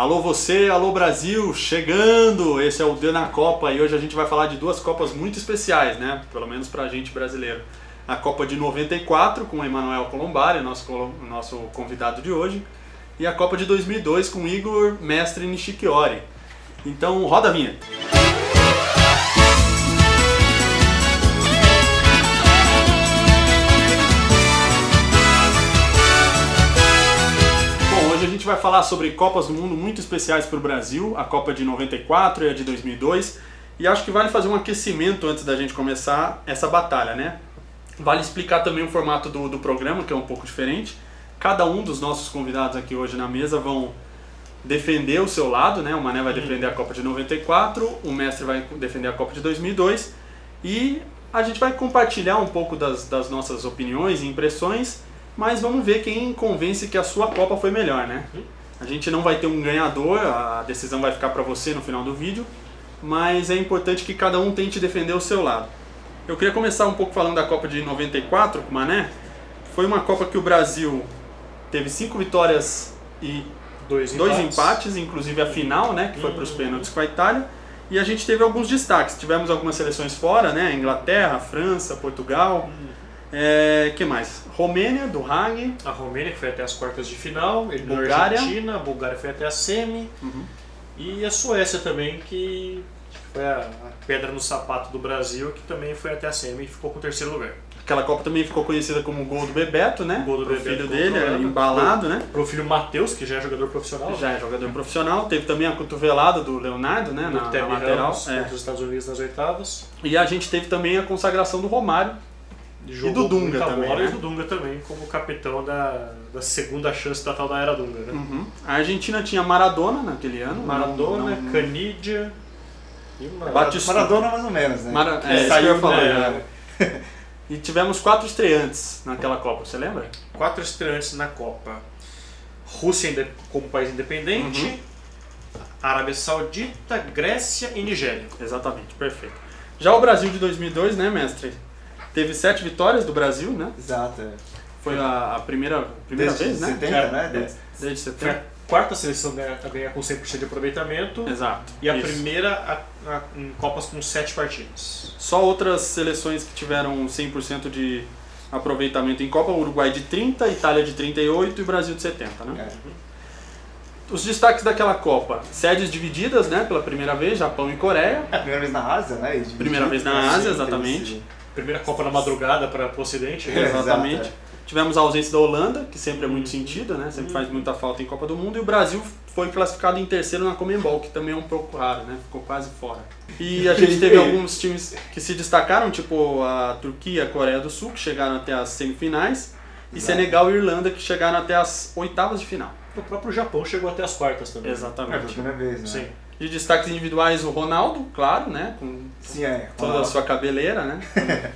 Alô você, alô Brasil, chegando! Esse é o D na Copa e hoje a gente vai falar de duas Copas muito especiais, né? Pelo menos pra gente brasileiro. A Copa de 94 com o Emanuel Colombari, nosso, nosso convidado de hoje, e a Copa de 2002 com Igor Mestre Nishikiori. Então roda a vinheta. Vai falar sobre Copas do Mundo muito especiais para o Brasil, a Copa de 94 e a de 2002. E acho que vale fazer um aquecimento antes da gente começar essa batalha, né? Vale explicar também o formato do, do programa, que é um pouco diferente. Cada um dos nossos convidados aqui hoje na mesa vão defender o seu lado, né? O Mané vai defender a Copa de 94, o Mestre vai defender a Copa de 2002 e a gente vai compartilhar um pouco das, das nossas opiniões e impressões mas vamos ver quem convence que a sua Copa foi melhor, né? A gente não vai ter um ganhador, a decisão vai ficar para você no final do vídeo, mas é importante que cada um tente defender o seu lado. Eu queria começar um pouco falando da Copa de 94 com o Mané. Foi uma Copa que o Brasil teve cinco vitórias e dois, dois empates. empates. inclusive a final, né, que foi para os pênaltis com a Itália. E a gente teve alguns destaques. Tivemos algumas seleções fora, né? Inglaterra, França, Portugal. É, que mais? Romênia, do Hag. A Romênia, que foi até as quartas de final. Bulgária. A Argentina, a Bulgária foi até a semi. Uhum. E a Suécia também, que foi a, pedra no sapato do Brasil, que também foi até a semi e ficou com o terceiro lugar. Aquela Copa também ficou conhecida como gol do Bebeto, né? O gol do Pro Bebeto, filho dele, embalado, pro, né? Pro filho Matheus, que já é jogador profissional. Já é jogador profissional. Teve também a cotovelada do Leonardo, né? Na, na lateral. Ramos, é. contra os Estados Unidos nas oitavas. E a gente teve também a consagração do Romário, e do Dunga também. Bola, né? E do Dunga também, como capitão da, da segunda chance da tal da era Dunga. Né? Uhum. A Argentina tinha Maradona naquele ano. Maradona, não, não... Canidia. Maradona mais ou menos, né? Mara... É, saiu falando. Né? É. e tivemos quatro estreantes naquela Copa, você lembra? Quatro estreantes na Copa. Rússia como país independente, uhum. Arábia Saudita, Grécia e Nigéria. Exatamente, perfeito. Já o Brasil de 2002, né, mestre? Teve sete vitórias do Brasil, né? Exato. É. Foi a, a primeira, primeira Desde vez, 70, né? né? Desde, Desde 70. Foi a quarta seleção a ganhar com 100% de aproveitamento. Exato. E a isso. primeira a, a, em Copas com sete partidas. Só outras seleções que tiveram 100% de aproveitamento em Copa, Uruguai de 30, Itália de 38 e Brasil de 70, né? É. Os destaques daquela Copa, sedes divididas, né, pela primeira vez, Japão e Coreia. É a primeira vez na Ásia, né? Primeira vez na Ásia, exatamente. Primeira Copa na madrugada para o Ocidente. É, exatamente. É. Tivemos a ausência da Holanda, que sempre é muito sentida, né? Sempre uhum. faz muita falta em Copa do Mundo. E o Brasil foi classificado em terceiro na Comembol, que também é um pouco raro, né? Ficou quase fora. E a gente teve alguns times que se destacaram, tipo a Turquia, a Coreia do Sul, que chegaram até as semifinais. E Exato. Senegal e Irlanda, que chegaram até as oitavas de final. O próprio Japão chegou até as quartas também. Exatamente. É a primeira vez, né? Sim. De destaques individuais, o Ronaldo, claro, né? Com Sim, é. toda a sua cabeleira, né?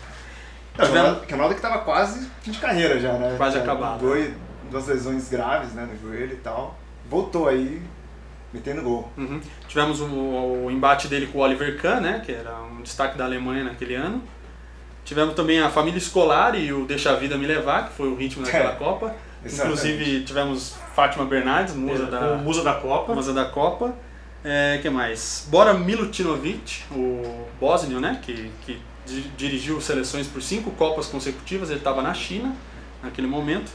Não, Tivemos... O Ronaldo que estava quase fim de carreira já, né? Quase acabado. Dois, duas lesões graves, né, no joelho e tal. Voltou aí, metendo gol. Uhum. Tivemos o, o, embate dele com o Oliver Kahn, né, que era um destaque da Alemanha naquele ano. Tivemos também a família escolar e o Deixa a Vida Me Levar, que foi o ritmo daquela é. Copa. Inclusive tivemos Fátima Bernardes, musa, é, da, musa da Copa. Musa da Copa. É, que mais? Bora Milutinovic, o bósnio, né? Que, que dirigiu seleções por cinco Copas consecutivas, ele estava na China naquele momento.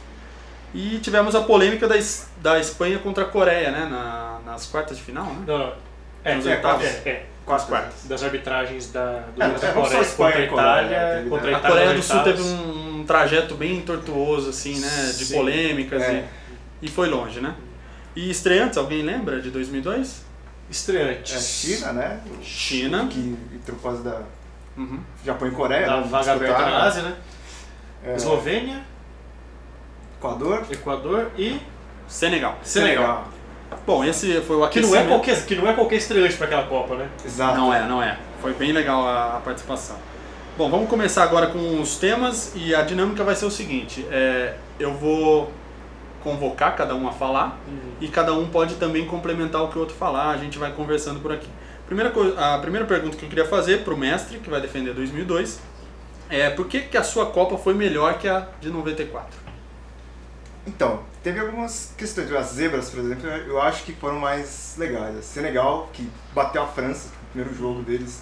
E tivemos a polêmica da, da Espanha contra a Coreia, né? Na, nas quartas de final, né? Não, é, Nos é, é, é, quartas. quartas. Das arbitragens da, do, é, da Coreia contra a Itália. Contra a, Itália a Coreia do Sul teve um, um, trajeto bem tortuoso, assim, né? De Sim. polêmicas é. e, e foi longe, né? E estreantes, alguém lembra de 2002? Estreantes. É, China, né? China. Que entrou quase da uhum. Japão e Coreia. Da né? vaga aberta na Ásia, né? É... Eslovênia. Equador. Equador e... Senegal. Senegal. Bom, esse foi o aquecimento. Que não é qualquer, que não é qualquer estreante para aquela Copa, né? Exato. Não é, não é. Foi bem legal a, a, participação. Bom, vamos começar agora com os temas e a dinâmica vai ser o seguinte. É, eu vou convocar cada um a falar uhum. e cada um pode também complementar o que o outro falar, a gente vai conversando por aqui. Primeira coisa, a primeira pergunta que eu queria fazer para o mestre, que vai defender 2002, é por que, que a sua Copa foi melhor que a de 94? Então, teve algumas questões. As zebras, por exemplo, eu acho que foram mais legais. Senegal, que bateu a França, o primeiro jogo deles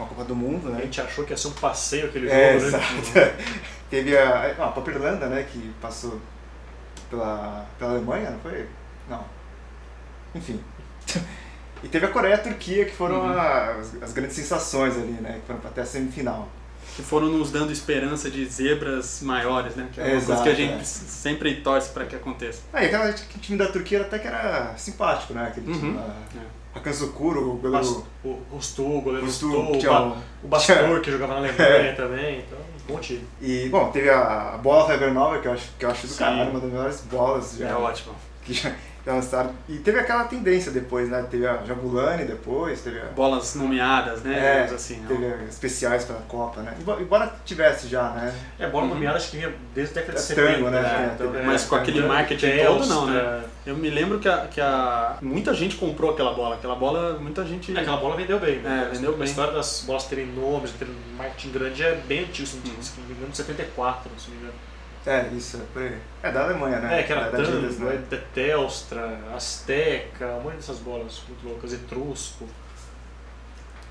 uma Copa do Mundo, né? A gente achou que ia ser um passeio aquele é, jogo, né? Exato. Teve a, a própria Irlanda, né, que passou pela, pela Alemanha, não foi? Não. Enfim. E teve a Coreia e a Turquia, que foram uhum. as, as, grandes sensações ali, né? Que foram até a semifinal. Que foram nos dando esperança de zebras maiores, né? Que é uma Exato, coisa que a gente é. sempre torce para que aconteça. Ah, e aquele time da Turquia até que era simpático, né? Aquele time uhum. lá. É. Hakan Sukuro, o goleiro... O Rustu, o goleiro Rustu, o, ba o Bastor, que jogava na Alemanha é. também, então, E, bom, teve a, a bola Feber Nova, que eu acho, que eu acho do caralho, uma das melhores bolas já. É ótimo. Que já, lançaram. E teve aquela tendência depois, né? Teve a Jabulani depois, teve a... Bolas nomeadas, né? É, assim, teve não. especiais pra Copa, né? Embora tivesse já, né? É, bola uhum. nomeada acho que vinha desde a década de 70. Tango, né? É, então, é, mas com aquele marketing todo não, né? Eu me lembro que a, que a... Muita gente comprou aquela bola. Aquela bola, muita gente... É, aquela bola vendeu bem. Né? É, vendeu bem. A história das bolas terem nomes, terem marketing grande é bem antigo, se não me engano, 74, se não me engano. É, isso, é por aí. É da Alemanha, né? É, que era é Tango, né? é Telstra, Azteca, um monte dessas bolas muito loucas, Etrusco.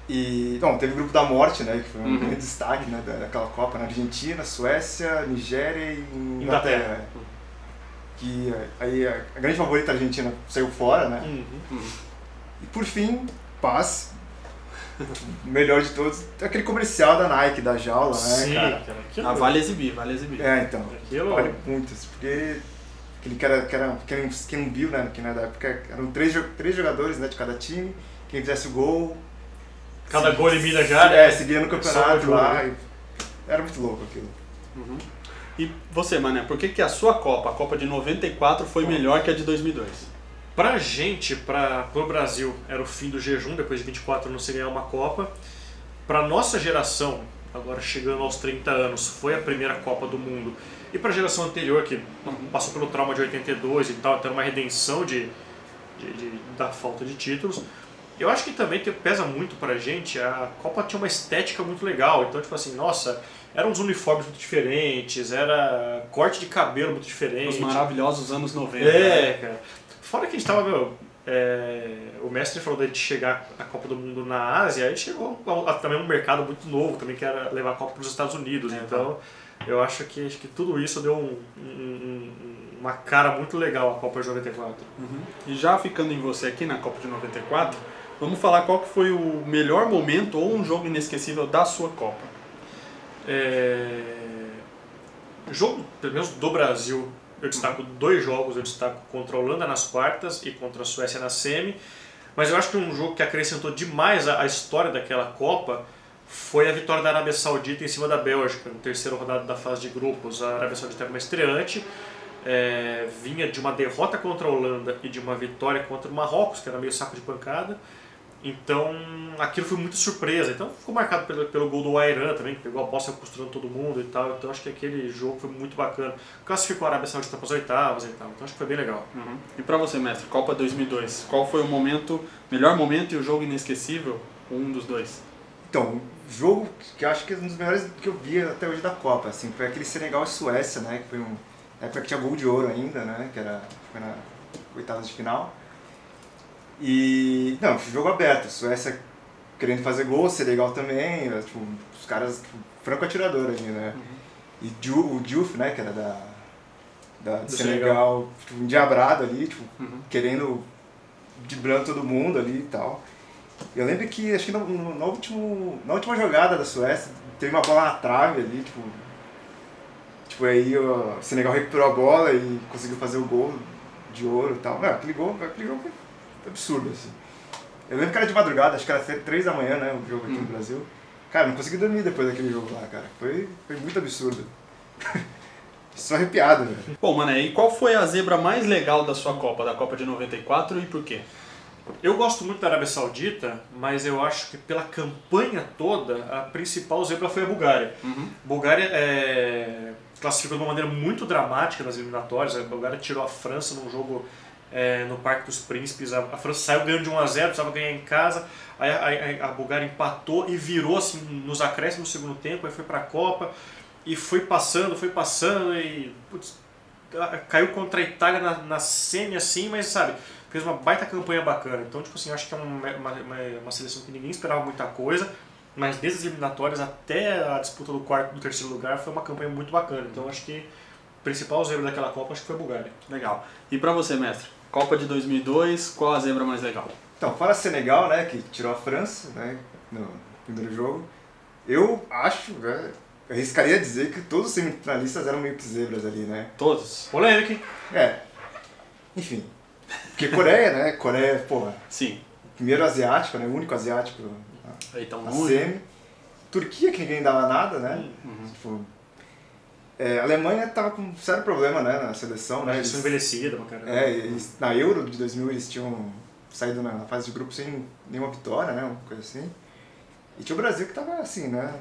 E, bom, teve o Grupo da Morte, né, que foi um uhum. grande destaque né, daquela Copa na Argentina, Suécia, Nigéria e Inglaterra. Inglaterra. Que aí a, a, grande favorita argentina saiu fora, né? Uhum. Uhum. E por fim, paz, melhor de todos, aquele comercial da Nike, da jaula, né, Sim, cara? Aquilo... Ah, vale exibir, vale exibir. É, então. Aquilo... Vale muito, porque aquele que era, que era quem, quem não viu, né, que na época eram três, três jogadores, né, de cada time, quem fizesse o gol... Cada se, gol elimina já, se, né? É, seguia no campeonato lá, e, era muito louco aquilo. Uhum. E você, Mané, por que, que a sua Copa, a Copa de 94, foi melhor que a de 2002? Pra gente, para o Brasil, era o fim do jejum, depois de 24 anos sem ganhar uma Copa. Pra nossa geração, agora chegando aos 30 anos, foi a primeira Copa do Mundo. E pra geração anterior, que passou pelo trauma de 82 e tal, tendo uma redenção de, de, de, da falta de títulos, eu acho que também pesa muito pra gente, a Copa tinha uma estética muito legal. Então, tipo assim, nossa, eram uns uniformes muito diferentes, era corte de cabelo muito diferente. Os maravilhosos anos 90. É, né? cara. Fora que a gente tava, meu, é, o mestre falou gente chegar à Copa do Mundo na Ásia, aí chegou a, a, também um mercado muito novo também, que era levar a Copa para os Estados Unidos. É, então, tá. eu acho que, acho que tudo isso deu um, um, uma cara muito legal à Copa de 94. Uhum. E já ficando em você aqui na Copa de 94, vamos falar qual que foi o melhor momento ou um jogo inesquecível da sua Copa. É... Jogo, pelo menos do Brasil, eu destaco dois jogos, eu destaco contra a Holanda nas quartas e contra a Suécia na semi. Mas eu acho que um jogo que acrescentou demais a, a história daquela Copa foi a vitória da Arábia Saudita em cima da Bélgica, no terceiro rodada da fase de grupos. A Arábia Saudita era uma estreante, é, vinha de uma derrota contra a Holanda e de uma vitória contra o Marrocos, que era meio saco de pancada. Então, aquilo foi muita surpresa. Então, ficou marcado pelo, pelo gol do Airan também, que pegou a bola costurando todo mundo e tal. Então, acho que aquele jogo foi muito bacana. Classificou a Arábia Saudita para as oitavas e tal. Então, acho que foi bem legal. Uhum. E para você, mestre, Copa 2002, qual foi o momento, melhor momento e o jogo inesquecível? Um dos dois. Então, jogo que eu acho que é um dos melhores que eu vi até hoje da Copa, assim, foi aquele Senegal e Suécia, né, que foi um na época que tinha gol de ouro ainda, né, que era foi na oitavas de final. E. Não, jogo aberto. Suécia querendo fazer gol, ser legal também. É, tipo, os caras, tipo, franco atirador ali, né? Uhum. E Ju, o Diouf, né, que era da, da do Senegal, Senegal, tipo, endiabrado ali, tipo, uhum. querendo driblando todo mundo ali e tal. Eu lembro que, acho que no, no, no, último, na última jogada da Suécia, teve uma bola na trave ali, tipo. Tipo, aí o Senegal recuperou a bola e conseguiu fazer o gol de ouro e tal. Não, aquele gol, aquele gol foi absurdo, assim. Eu lembro que era de madrugada, acho que era 3 da manhã, né, o jogo aqui hum. no Brasil. Cara, não consegui dormir depois daquele jogo lá, cara. Foi, foi muito absurdo. Só arrepiado, velho. Bom, mano, e qual foi a zebra mais legal da sua Copa, da Copa de 94 e por quê? Eu gosto muito da Arábia Saudita, mas eu acho que pela campanha toda, a principal zebra foi a Bulgária. Uhum. Bulgária é, classificou de uma maneira muito dramática nas eliminatórias. A Bulgária tirou a França num jogo é, no Parque dos Príncipes. A, a, França saiu ganhando de 1 a 0 precisava ganhar em casa. Aí a, a, a Bulgária empatou e virou assim, nos acréscimos no segundo tempo, aí foi para a Copa e foi passando, foi passando e putz, caiu contra a Itália na, na semi assim, mas sabe, fez uma baita campanha bacana. Então, tipo assim, acho que é uma, uma, uma seleção que ninguém esperava muita coisa, mas desde as eliminatórias até a disputa do quarto do terceiro lugar foi uma campanha muito bacana. Então, acho que o principal zebra daquela Copa acho que foi a Bulgária. Legal. E para você, mestre? Copa de 2002, qual a zebra mais legal? Então, fora Senegal, né, que tirou a França, né, no primeiro jogo, eu acho, né, eu arriscaria dizer que todos os semifinalistas eram meio que zebras ali, né? Todos? Polêmica, hein? É. Enfim. Porque Coreia, né? Coreia, porra. Sim. Primeiro asiático, né? O único asiático Aí tão na longe. semi. Turquia, que ninguém dava nada, né? Uhum. Tipo, é, a Alemanha tava com um sério problema, né, na seleção, né? Eles- envelhecida, cara. É, eles, na Euro de 2000 eles tinham saído na fase de grupo sem nenhuma vitória, né? Uma coisa assim. E tinha o Brasil que tava assim, né?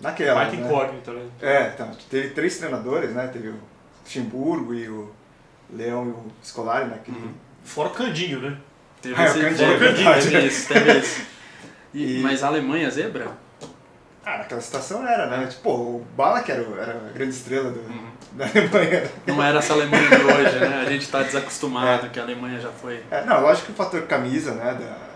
Naquela. Baita né? incógnita, né? É, então, teve três treinadores, né? Teve o Luxemburgo e o Leão e o Scolari, né? Que, Fora o Candinho, né? Teve Ah, é o esse- Candinho, teve, verdade. teve isso, teve isso. E- E- Mas a Alemanha zebra? Ah, naquela situação era, né? Tipo, o Bala que era, era a grande estrela do, da Alemanha. né? Não era essa Alemanha de hoje, né? A gente tá desacostumado que a Alemanha já foi. É, não, lógico que o fator camisa, né? Da,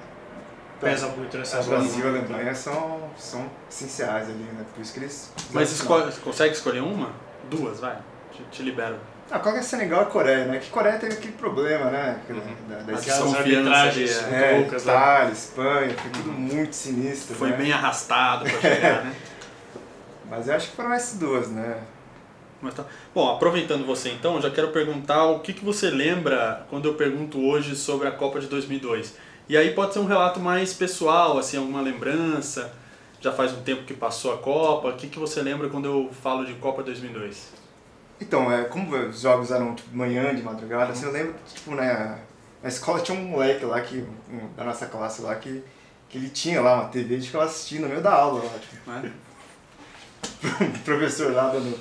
Pesa muito nessa da Brasil e Alemanha são, são essenciais ali, né? Por isso que eles. Mas escolhe, consegue escolher uma? Duas, vai. Te, te libero. Ah, qual que é Senegal e Coreia, né? Que Coreia teve aquele problema, né? Da, da, da As Aquelas arbitragens é, loucas lá. Itália, Espanha, foi tudo muito sinistro. Foi né? bem arrastado pra chegar, né? Mas eu acho que foram essas duas, né? Tá- Bom, aproveitando você então, já quero perguntar o que, que você lembra quando eu pergunto hoje sobre a Copa de 2002. E aí pode ser um relato mais pessoal, assim, alguma lembrança. Já faz um tempo que passou a Copa. O que, que você lembra quando eu falo de Copa 2002? Então, é, como os jogos eram tipo, manhã, de madrugada, assim, eu lembro que, tipo, né, na escola tinha um moleque lá, que, um, da nossa classe lá, que, que ele tinha lá uma TV e ficava assistindo no meio da aula lá, tipo, Né? o professor lá dando,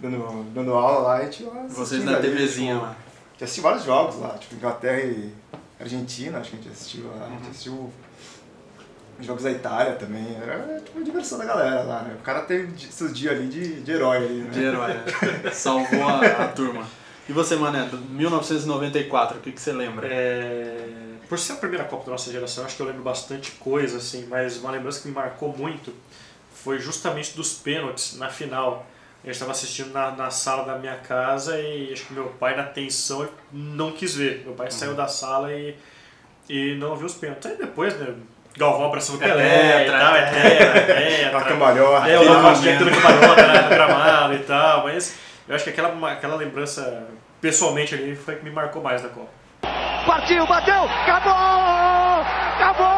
dando, dando aula lá e a gente lá Vocês na ali, TVzinha tipo, lá. A gente assistiu vários jogos lá, tipo, Inglaterra e Argentina, acho que a gente assistiu lá, a Uhum. gente assistiu jogos da Itália também, era tipo a diversão da galera lá, né? O cara teve seus dias ali de, de herói ali, né? De herói, né? Salvou a, a turma. E você, Mané, do 1994, o que, que você lembra? É, Por ser a primeira Copa da nossa geração, acho que eu lembro bastante coisa, assim, mas uma lembrança que me marcou muito foi justamente dos pênaltis na final. Eu estava assistindo na, na sala da minha casa e acho que meu pai, na tensão, não quis ver. Meu pai saiu da sala e, e não viu os pênaltis. Aí depois, né, Galvão abraçando o É Pelé e tal, é tetra, é tetra. cambalhota. É, o Aquele Lacoste tinha momento. tudo cambalhota né, no gramado e tal, mas eu acho que aquela, aquela lembrança, pessoalmente ali, foi a que me marcou mais da Copa. Partiu, bateu, acabou! Acabou!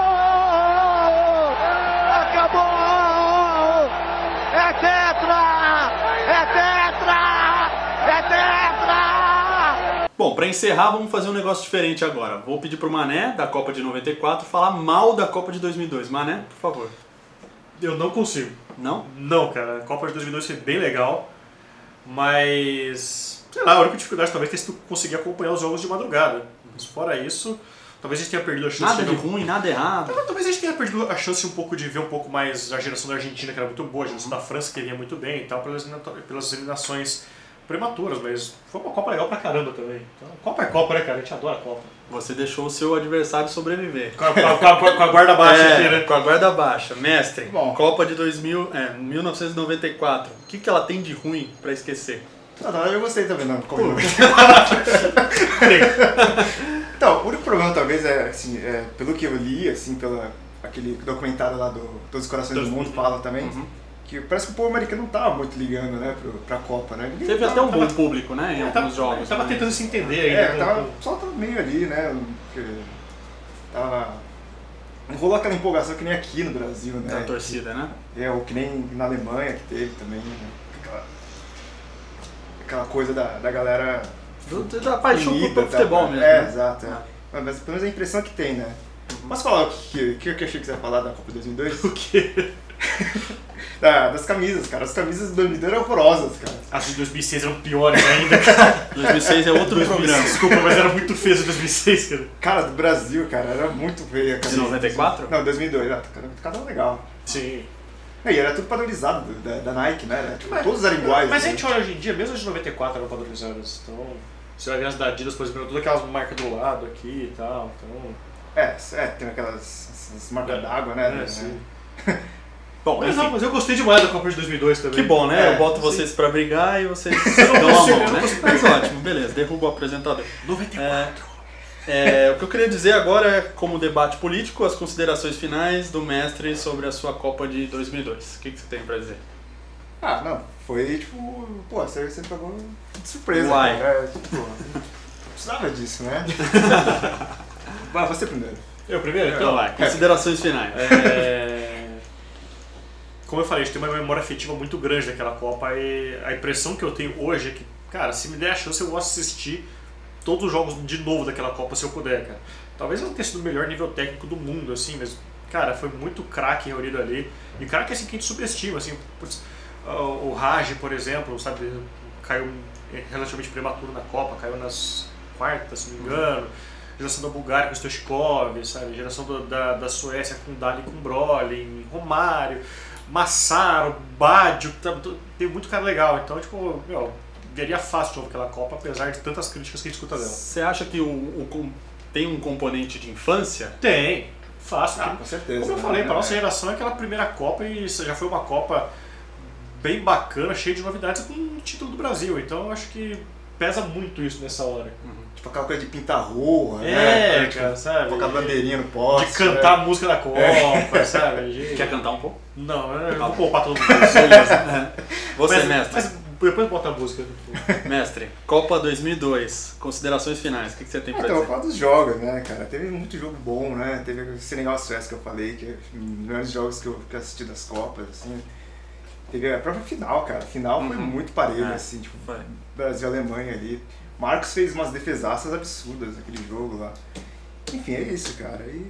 Bom, pra encerrar, vamos fazer um negócio diferente agora. Vou pedir pro Mané, da Copa de 94, falar mal da Copa de 2002. Mané, por favor. Eu não consigo. Não? Não, cara, a Copa de 2002 foi bem legal, mas. Sei lá, a única dificuldade talvez se tu conseguir acompanhar os jogos de madrugada. Mas fora isso, talvez a gente tenha perdido a chance Nada de de um- ruim, nada errado. Talvez a gente tenha perdido a chance um pouco de ver um pouco mais a geração da Argentina, que era muito boa, a geração da França, que vinha muito bem e tal, pelas eliminações prematuras, mas foi uma Copa legal pra caramba também. Então, Copa é Copa, né, cara? A gente adora a Copa. Você deixou o seu adversário sobreviver. Com a, com a- com a- com a guarda baixa É, aqui, né? Com a guarda baixa. Mestre, Bom. Copa de 2000, é, 1994. O que, que ela tem de ruim pra esquecer? Ah, tá, eu gostei também, não. Como Então, o único problema talvez é, assim, é, pelo que eu li, assim, pela aquele documentário lá do Todos os Corações do Mundo fala também, Uhum. Que parece que o povo americano não tava muito ligando, né, pro, pra Copa, né? Ninguém Teve tava- até um bom tava- público, né, em É, alguns tava, jogos. tava né? tentando se entender aí. É, né? tava, só tava meio ali, né, porque tava... Não rolou aquela empolgação que nem aqui no Brasil, né? Da torcida, né? É, ou que nem na Alemanha que teve também, né? Aquela, aquela coisa da, da galera Do, da paixão unida, pro, pro tá? futebol mesmo. É, né? exato. É. Ah. Mas, mas pelo menos a impressão que tem, né? Mas falar o que, que, que eu achei que você ia falar da Copa 2002? O quê? Da- das camisas, cara. As camisas do 2002 eram horrorosas, cara. As de 2006 eram piores ainda, cara. 2006 é outro programa. Desculpa, mas era muito feio as de 2006, cara. Cara, do Brasil, cara, era muito feia a De camisa. 94? Não, 2002. Ah, cada um legal. Sim. E era tudo padronizado da, da Nike, né? Era, tipo, mas, todos eram iguais. Mas né? a gente olha hoje em dia, mesmo as de 94 eram padronizadas. Então, você vai ver as da Adidas, por exemplo, todas aquelas marcas do lado aqui e tal. Então... É, é tem aquelas marcas d'água, né? É, sim. Bom, mas, enfim. não, mas eu gostei demais da Copa de 2002 também. Que bom, né? É, eu boto sim. vocês pra brigar e vocês dão a mão, né? Mas ótimo, beleza. Derruba o apresentador. 94. É, o que eu queria dizer agora é, como debate político, as considerações finais do mestre sobre a sua Copa de 2002. O que, que você tem pra dizer? Ah, não. Foi tipo. Pô, você, você pegou de surpresa. Uai. Cara. É, tipo, não precisava disso, né? Vai, você primeiro. Eu primeiro? Então Então, vai, considerações finais. É... Como eu falei, a gente tem uma memória afetiva muito grande daquela Copa e a impressão que eu tenho hoje é que, cara, se me der a chance eu gosto de assistir todos os jogos de novo daquela Copa se eu puder, cara. Talvez não tenha sido o melhor nível técnico do mundo, assim, mas, cara, foi muito craque reunido ali. E craque assim que a gente subestima, assim, putz, o Raj, por exemplo, sabe, caiu relativamente prematuro na Copa, caiu nas quartas, se não me engano. Geração da Bulgária com o Stoichkov, sabe? Geração do- da, da Suécia com Dali com Brolin, Romário, Massaro, Baggio, tá- tem muito cara legal. Então, tipo, meu, veria fácil de novo aquela Copa, apesar de tantas críticas que a gente escuta dela. Você acha que o, o tem um componente de infância? Tem, fácil. Ah, tem. com certeza. Como eu né? falei, para É. nossa geração é aquela primeira Copa e isso já foi uma Copa bem bacana, cheia de novidades com o título do Brasil. Então eu acho que pesa muito isso nessa hora. Tipo aquela coisa de pintar rua, É, né? Tipo, cara, sabe? Colocar De- bandeirinha no poste. De cantar a música da Copa, sabe? De- Quer cantar um pouco? Não, eu vou poupar todo mundo. Você, mas, mestre. Mas depois bota a música. Mestre, Copa 2002, considerações finais, o que, que você tem Ah, pra então, eu dizer? falo dos jogos, né, cara? Teve muito jogo bom, né? Teve o Senegal Suécia que eu falei, que é um dos melhores jogos que eu, que eu assisti das Copas, assim. Teve a própria final, cara. A final foi Uhum. muito parelho, É, assim, tipo, foi. Brasil e Alemanha ali. Marcos fez umas defesaças absurdas naquele jogo lá. Enfim, é isso, cara. E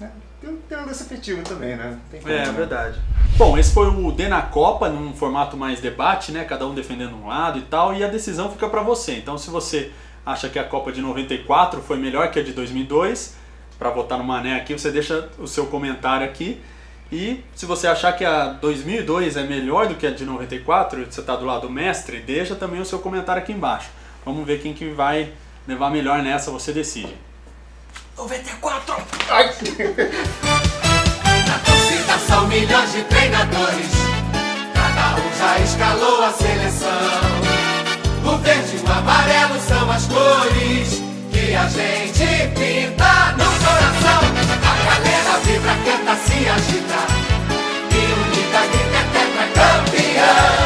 né, tem, tem um lance afetivo também, né? Tem como, É, né? verdade. Bom, esse foi o D na Copa, num formato mais debate, né? Cada um defendendo um lado e tal, e a decisão fica pra você. Então, se você acha que a Copa de 94 foi melhor que a de 2002, pra votar no Mané aqui, você deixa o seu comentário aqui. E se você achar que a 2002 é melhor do que a de 94, e você tá do lado do mestre, deixa também o seu comentário aqui embaixo. Vamos ver quem que vai levar melhor nessa, você decide. 94! Na torcida são milhões de treinadores, cada um já escalou a seleção. O verde e o amarelo são as cores a gente pinta no coração. A galera vibra, canta, se agita. E unida grita até pra campeão.